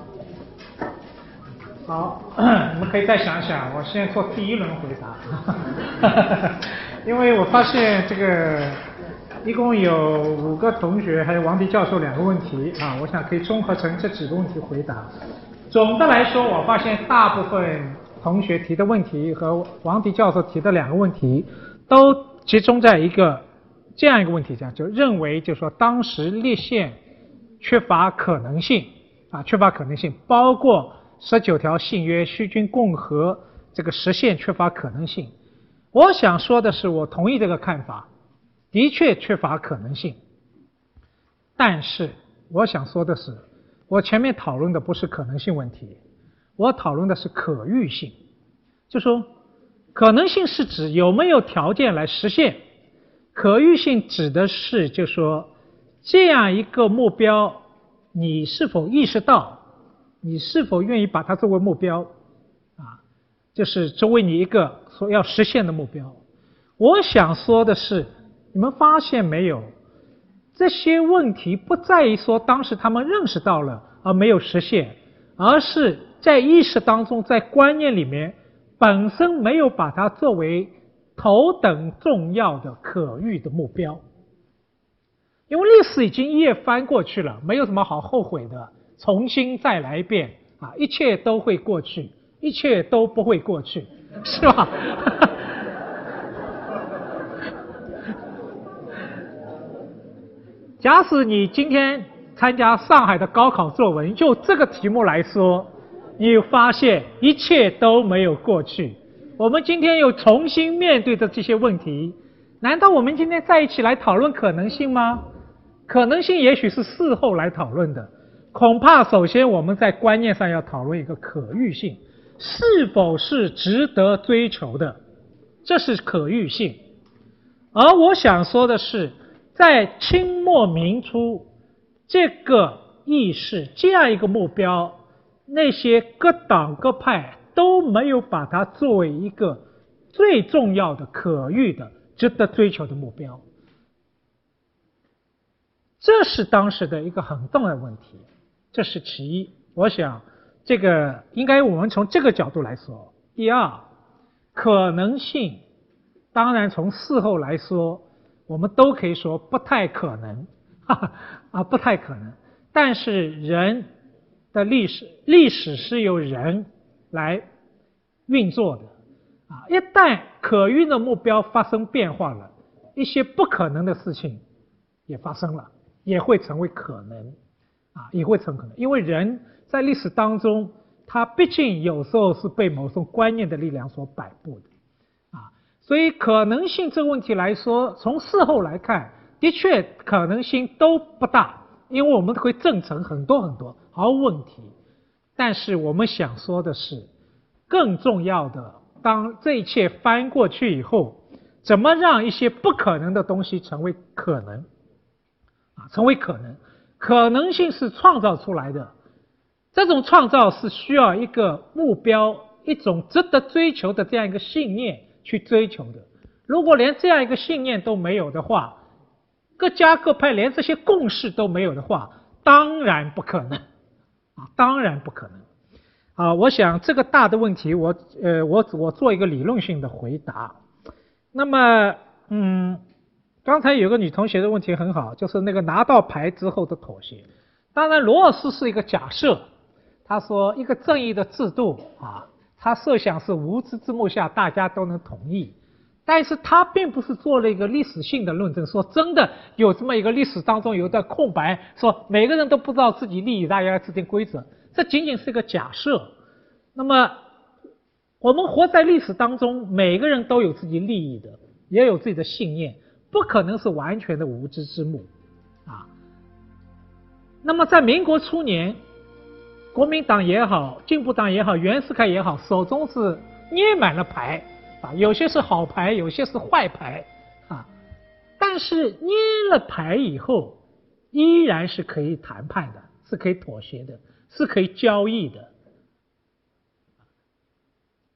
好，你们可以再想想。我现在做第一轮回答，哈哈哈因为我发现这个一共有五个同学，还有王迪教授两个问题啊，我想可以综合成这几个问题回答。总的来说，我发现大部分同学提的问题和王迪教授提的两个问题，都集中在一个这样一个问题讲，就认为就说当时立宪缺乏可能性啊，缺乏可能性，包括。十九条信约，虚君共和这个实现缺乏可能性。我想说的是，我同意这个看法，的确缺乏可能性。但是我想说的是，我前面讨论的不是可能性问题，我讨论的是可预性。就说可能性是指有没有条件来实现，可预性指的是就说这样一个目标，你是否意识到？你是否愿意把它作为目标？啊，就是作为你一个所要实现的目标。我想说的是，你们发现没有？这些问题不在于说当时他们认识到了而没有实现，而是在意识当中，在观念里面本身没有把它作为头等重要的可遇的目标。因为历史已经一页翻过去了，没有什么好后悔的。重新再来一遍啊！一切都会过去，一切都不会过去，是吧？假使你今天参加上海的高考作文，就这个题目来说，你发现一切都没有过去。我们今天又重新面对着这些问题，难道我们今天在一起来讨论可能性吗？可能性也许是事后来讨论的。恐怕首先我们在观念上要讨论一个可遇性，是否是值得追求的，这是可遇性。而我想说的是，在清末明初这个意识这样一个目标，那些各党各派都没有把它作为一个最重要的可遇的、值得追求的目标，这是当时的一个很重要的问题。这是其一，我想这个应该我们从这个角度来说。第二，可能性，当然从事后来说，我们都可以说不太可能，哈 哈啊，不太可能。但是人的历史，历史是由人来运作的啊，一旦可运的目标发生变化了，一些不可能的事情也发生了，也会成为可能。啊，也会成可能，因为人在历史当中，他毕竟有时候是被某种观念的力量所摆布的，啊，所以可能性这个问题来说，从事后来看，的确可能性都不大，因为我们会证成很多很多毫无问题。但是我们想说的是，更重要的，当这一切翻过去以后，怎么让一些不可能的东西成为可能，啊，成为可能。可能性是创造出来的，这种创造是需要一个目标、一种值得追求的这样一个信念去追求的。如果连这样一个信念都没有的话，各家各派连这些共识都没有的话，当然不可能，当然不可能啊。我想这个大的问题，我呃，我我做一个理论性的回答。那么，嗯。刚才有个女同学的问题很好，就是那个拿到牌之后的妥协。当然，罗尔斯是一个假设，他说一个正义的制度啊，他设想是无知之幕下大家都能同意，但是他并不是做了一个历史性的论证，说真的有这么一个历史当中有一段空白，说每个人都不知道自己利益，大家要制定规则，这仅仅是一个假设。那么我们活在历史当中，每个人都有自己利益的，也有自己的信念。不可能是完全的无知之幕啊。那么在民国初年，国民党也好，进步党也好，袁世凯也好，手中是捏满了牌啊，有些是好牌，有些是坏牌啊。但是捏了牌以后，依然是可以谈判的，是可以妥协的，是可以交易的。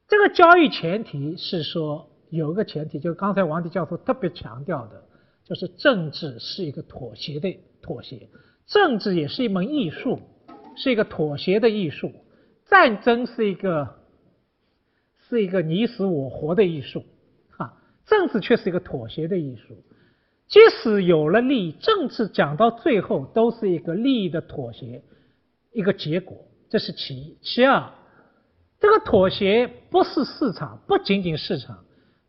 这个交易前提是说。有一个前提，就刚才王迪教授特别强调的，就是政治是一个妥协的妥协，政治也是一门艺术，是一个妥协的艺术。战争是一个是一个你死我活的艺术，哈，政治却是一个妥协的艺术。即使有了利益，政治讲到最后都是一个利益的妥协，一个结果，这是其一。其二，这个妥协不是市场，不仅仅市场。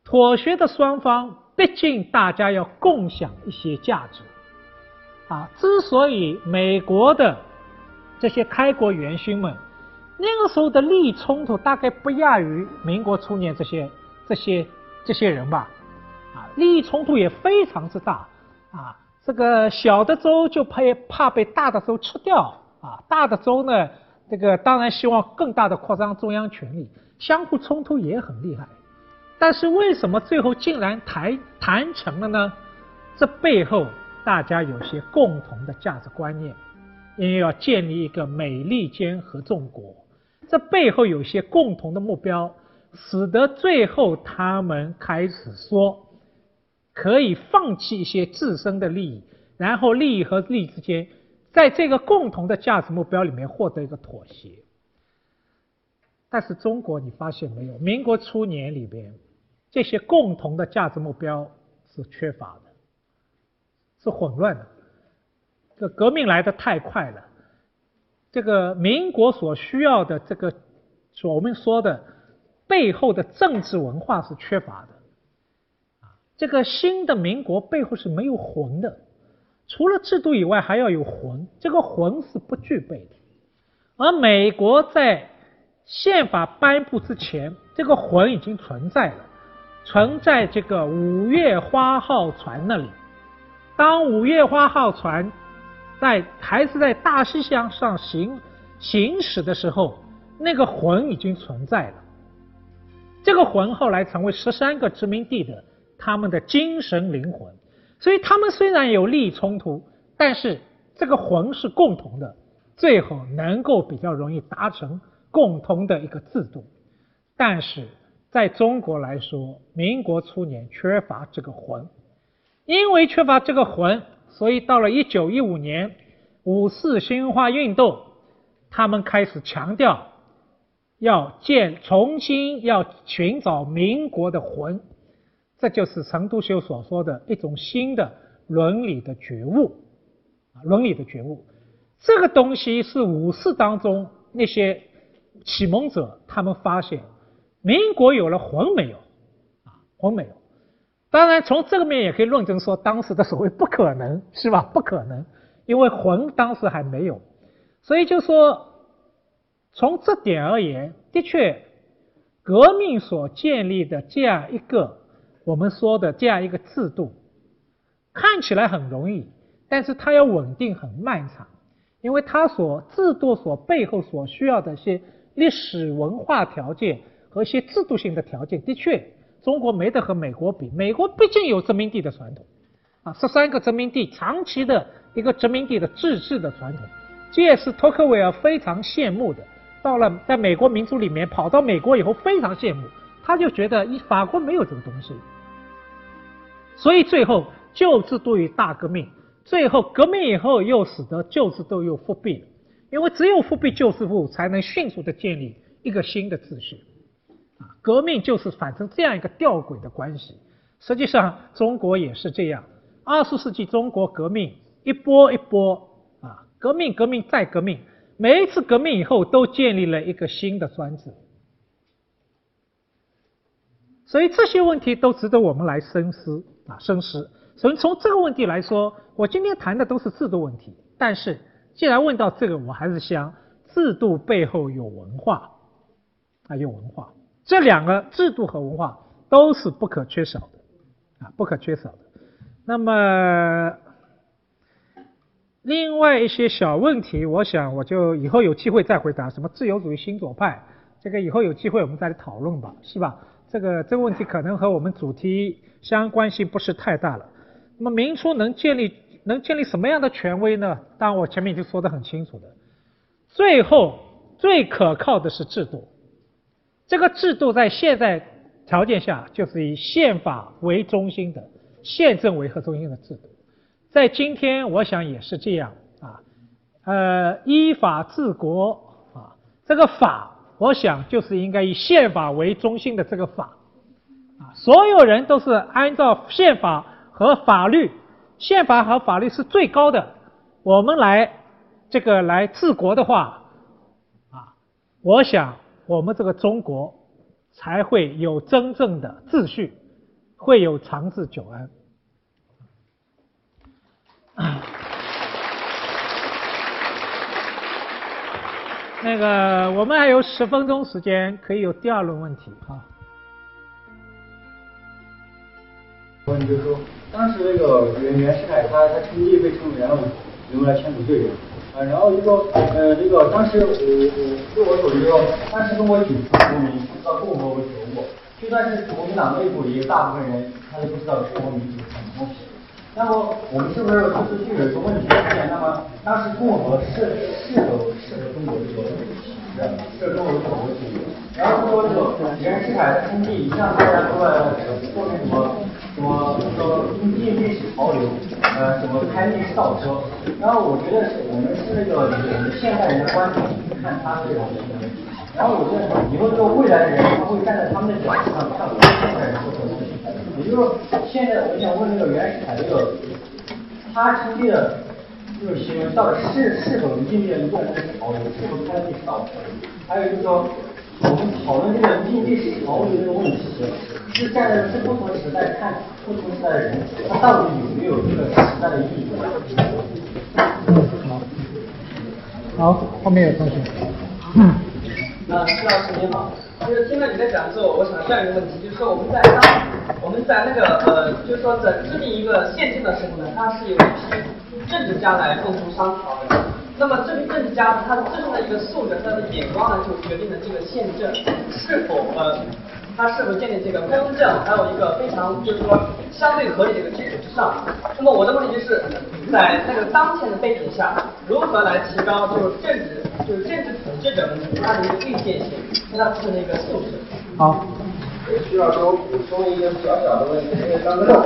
妥协的双方，毕竟大家要共享一些价值，啊，之所以美国的这些开国元勋们那个时候的利益冲突大概不亚于民国初年这些这些这些人吧，啊，利益冲突也非常之大，啊，这个小的州就怕怕被大的州吃掉，啊，大的州呢，这个当然希望更大的扩张中央权力，相互冲突也很厉害。但是为什么最后竟然谈谈成了呢？这背后大家有些共同的价值观念，因为要建立一个美利坚合众国，这背后有些共同的目标，使得最后他们开始说可以放弃一些自身的利益，然后利益和利益之间，在这个共同的价值目标里面获得一个妥协。但是中国你发现没有？民国初年里边。这些共同的价值目标是缺乏的，是混乱的。这革命来的太快了，这个民国所需要的这个，所我们说的背后的政治文化是缺乏的。啊，这个新的民国背后是没有魂的，除了制度以外还要有魂，这个魂是不具备的。而美国在宪法颁布之前，这个魂已经存在了。存在这个五月花号船那里，当五月花号船在还是在大西洋上行行驶的时候，那个魂已经存在了。这个魂后来成为十三个殖民地的他们的精神灵魂，所以他们虽然有利益冲突，但是这个魂是共同的，最后能够比较容易达成共同的一个制度，但是。在中国来说，民国初年缺乏这个魂，因为缺乏这个魂，所以到了一九一五年五四新文化运动，他们开始强调要建重新要寻找民国的魂，这就是陈独秀所说的一种新的伦理的觉悟啊，伦理的觉悟，这个东西是五四当中那些启蒙者他们发现。民国有了魂没有？啊，魂没有。当然，从这个面也可以论证说，当时的所谓不可能是吧？不可能，因为魂当时还没有。所以就说，从这点而言，的确，革命所建立的这样一个我们说的这样一个制度，看起来很容易，但是它要稳定很漫长，因为它所制度所背后所需要的一些历史文化条件。和一些制度性的条件，的确，中国没得和美国比。美国毕竟有殖民地的传统，啊，十三个殖民地长期的一个殖民地的自治的传统，这也是托克维尔非常羡慕的。到了在美国民族里面，跑到美国以后非常羡慕，他就觉得一法国没有这个东西，所以最后旧制度与大革命，最后革命以后又使得旧制度又复辟了，因为只有复辟旧制度，才能迅速的建立一个新的秩序。革命就是反成这样一个吊诡的关系。实际上，中国也是这样。二十世纪中国革命一波一波啊，革命革命再革命，每一次革命以后都建立了一个新的专制。所以这些问题都值得我们来深思啊，深思。所以从这个问题来说，我今天谈的都是制度问题。但是既然问到这个，我还是想，制度背后有文化啊，有文化。这两个制度和文化都是不可缺少的，啊，不可缺少的。那么另外一些小问题，我想我就以后有机会再回答。什么自由主义新左派，这个以后有机会我们再来讨论吧，是吧？这个这个问题可能和我们主题相关性不是太大了。那么明初能建立能建立什么样的权威呢？当然我前面已经说得很清楚的，最后最可靠的是制度。这个制度在现在条件下就是以宪法为中心的、宪政为核中心的制度，在今天我想也是这样啊。呃，依法治国啊，这个法我想就是应该以宪法为中心的这个法啊，所有人都是按照宪法和法律，宪法和法律是最高的，我们来这个来治国的话啊，我想。我们这个中国才会有真正的秩序，会有长治久安。那个，我们还有十分钟时间，可以有第二轮问题哈。问就是说，当时那个袁袁世凯他他称帝被称为然后用来签署罪人。然后就说，呃，这个当时我我据我所知说，当时中国几次国民到共和国投过，就算是国民党内部里大部分人，他都不知道共和民主是什么东西。那么我们是不是就是具有一个问题出现？那么当时共和是是否适合中国这个问题合中国这个体制？然后说这个袁世凯称帝，向大家说了说那什么？什么说应应历史潮流，呃，什么开历史倒车？然后我觉得是我们是那个以现代人的观点看他这种问题。然后我觉得以后这个未来的人他会站在他们的角度上看我们现代人说的东西。也就是说，现在我想问那个袁世凯这个，他成立的这个行为到底是是否应验历史潮流，是否开历史倒车？还有就是说。我们讨论这个应历史潮流这个问题，是站在是不同时代看不同时代的人，他到底有没有这个时代的意义？好，好，后面有同学。呃，施老师您好，就是听了你的讲座，我想问一个问题，就是说我们在当我们在那个呃，就是说在制定一个宪政的时候呢，它是有一批政治家来共同商讨的。那么这批政治家他最终的一个素质，他的眼光呢，就决定了这个宪政是否呃，他是否建立这个公正，还有一个非常就是说相对合理的一个基础之上。那么我的问题就是，在那个当前的背景下，如何来提高就是政治就是政治统治者们他的一个预见性，和他自身的一个素质？好。需要说补充一个小小的问题，因为刚刚，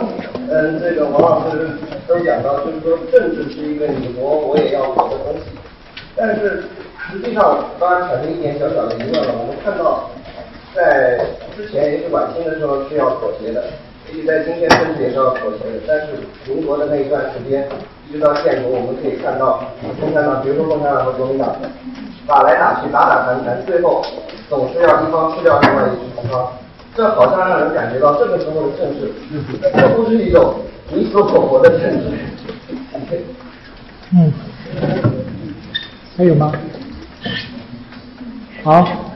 嗯，这个王老师都讲到，就是说政治是一个你活我也要活的东西，但是实际上当然产生一点小小的疑问了。我们看到，在之前也许晚清的时候是要妥协的，也许在今天政治也是要妥协的，但是民国的那一段时间，一直到建国，我们可以看到共产党，比如说共产党和国民党，打来打去，打打谈谈，最后总是要一方吃掉另外一方。这好像让人感觉到这个时候的政治，这不是一种你死我活的政治。嗯，还有吗？好。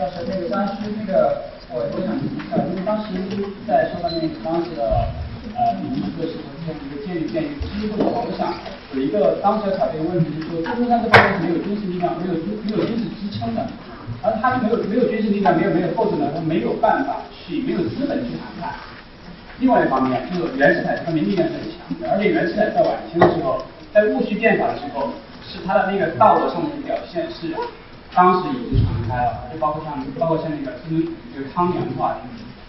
就是那个当时那个，我我想提一下，因为当时在说到那个当时的呃民主的时候，这样一个建立建立机会的，我想有一个当时要考虑的问题，就是说中山这方面是没有军事力量，没有没有军事支撑的。而他没有没有军事力量，没有没有后盾呢，他没有办法去，没有资本去谈判。另外一方面，就是袁世凯他民力量是很强的，而且袁世凯在晚清的时候，在戊戌变法的时候，是他的那个道德上面的表现是当时已经传开了，就包括像包括像那个就是就汤阳的话，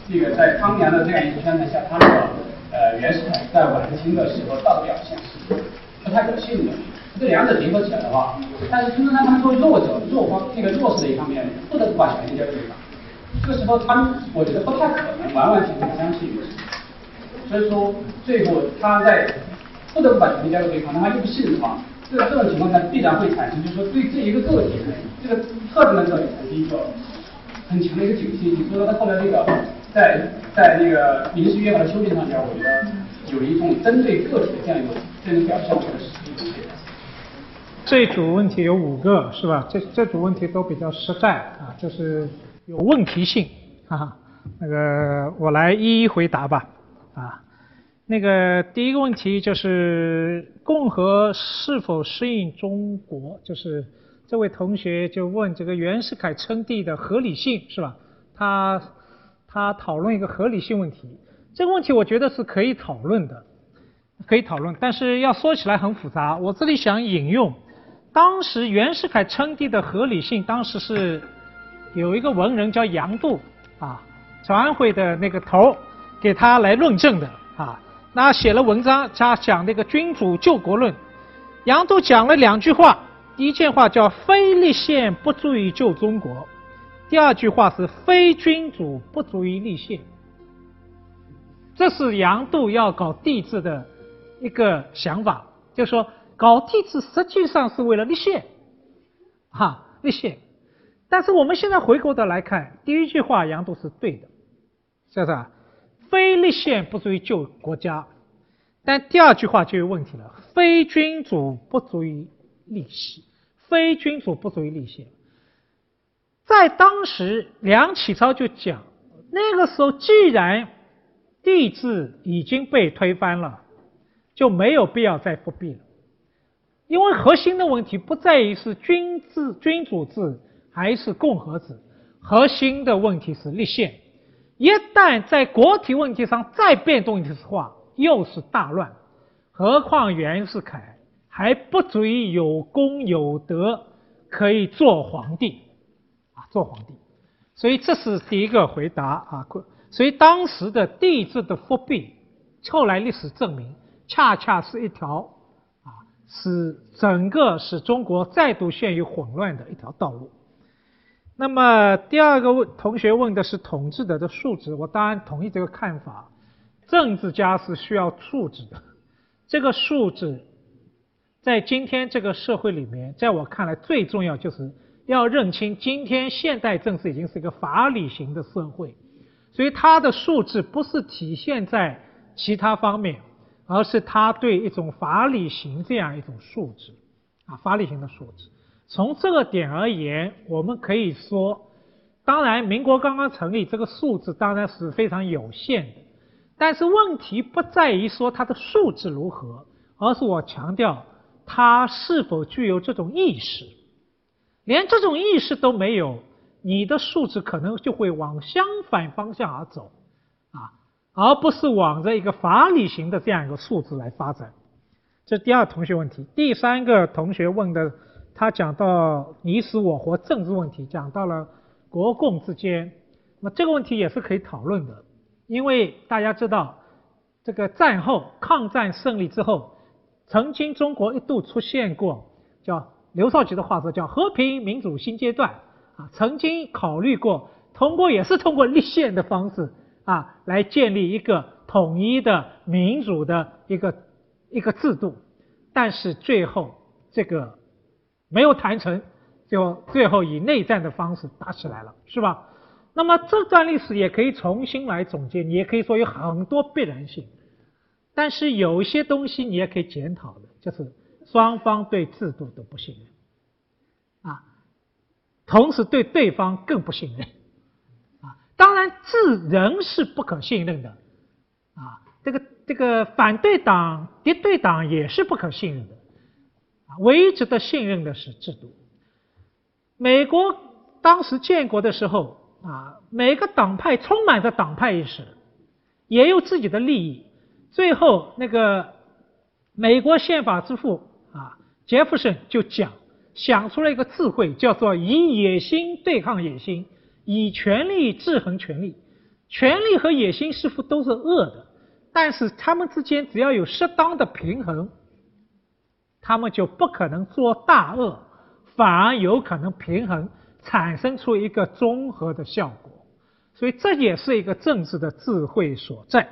那个在汤阳的这样一个宣传下，他那个呃袁世凯在晚清的时候道德表现是不太可信的。这两者结合起来的话，但是孙中山他们作为弱者、弱方那个弱势的一方面，不得不把权力交给对方。这时候，他们我觉得不太可能完完全全相信。所以说，最后他在不得不把权力交给对方，他又不信的话，这这种情况下必然会产生，就是说对这一个个体这个特征的个体产生一个很强的一个警惕性。所以说，他后来这个在在那个民事约法的修订上边，我觉得有一种针对个体的这样一种这种表现或者实际的。这组问题有五个，是吧？这这组问题都比较实在啊，就是有问题性，哈哈。那个我来一一回答吧。啊。那个第一个问题就是共和是否适应中国？就是这位同学就问这个袁世凯称帝的合理性是吧？他他讨论一个合理性问题，这个问题我觉得是可以讨论的，可以讨论，但是要说起来很复杂。我这里想引用当时袁世凯称帝的合理性，当时是有一个文人叫杨度啊，朝安会的那个头给他来论证的啊。那写了文章，他讲那个君主救国论，杨度讲了两句话，第一句话叫“非立宪不足以救中国”，第二句话是“非君主不足以立宪”。这是杨度要搞帝制的一个想法，就说搞帝制实际上是为了立宪，哈，立宪。但是我们现在回过头来看，第一句话杨度是对的，是不是啊？非立宪不足以救国家，但第二句话就有问题了。非君主不足以立宪，非君主不足以立宪。在当时，梁启超就讲，那个时候既然帝制已经被推翻了，就没有必要再复辟了。因为核心的问题不在于是君制、君主制还是共和制，核心的问题是立宪。一旦在国体问题上再变动一次话，又是大乱。何况袁世凯还不足以有功有德，可以做皇帝啊，做皇帝。所以这是第一个回答啊。所以当时的帝制的复辟，后来历史证明，恰恰是一条啊，使整个使中国再度陷于混乱的一条道路。那么第二个问同学问的是统治者的素质，我当然同意这个看法。政治家是需要素质的，这个素质在今天这个社会里面，在我看来最重要就是要认清今天现代政治已经是一个法理型的社会，所以他的素质不是体现在其他方面，而是他对一种法理型这样一种素质啊，法理型的素质。从这个点而言，我们可以说，当然，民国刚刚成立，这个素质当然是非常有限的。但是问题不在于说它的素质如何，而是我强调它是否具有这种意识。连这种意识都没有，你的素质可能就会往相反方向而走，啊，而不是往着一个法理型的这样一个素质来发展。这第二同学问题，第三个同学问的。他讲到你死我活政治问题，讲到了国共之间，那这个问题也是可以讨论的，因为大家知道，这个战后抗战胜利之后，曾经中国一度出现过叫刘少奇的话说叫和平民主新阶段啊，曾经考虑过通过也是通过立宪的方式啊来建立一个统一的民主的一个一个制度，但是最后这个。没有谈成，就最后以内战的方式打起来了，是吧？那么这段历史也可以重新来总结，你也可以说有很多必然性，但是有一些东西你也可以检讨的，就是双方对制度都不信任，啊，同时对对方更不信任，啊，当然治人是不可信任的，啊，这个这个反对党、敌对党也是不可信任的。唯一值得信任的是制度。美国当时建国的时候啊，每个党派充满着党派意识，也有自己的利益。最后，那个美国宪法之父啊，杰弗逊就讲，想出了一个智慧，叫做以野心对抗野心，以权力制衡权力。权力和野心似乎都是恶的，但是他们之间只要有适当的平衡。他们就不可能做大恶，反而有可能平衡，产生出一个综合的效果。所以这也是一个政治的智慧所在。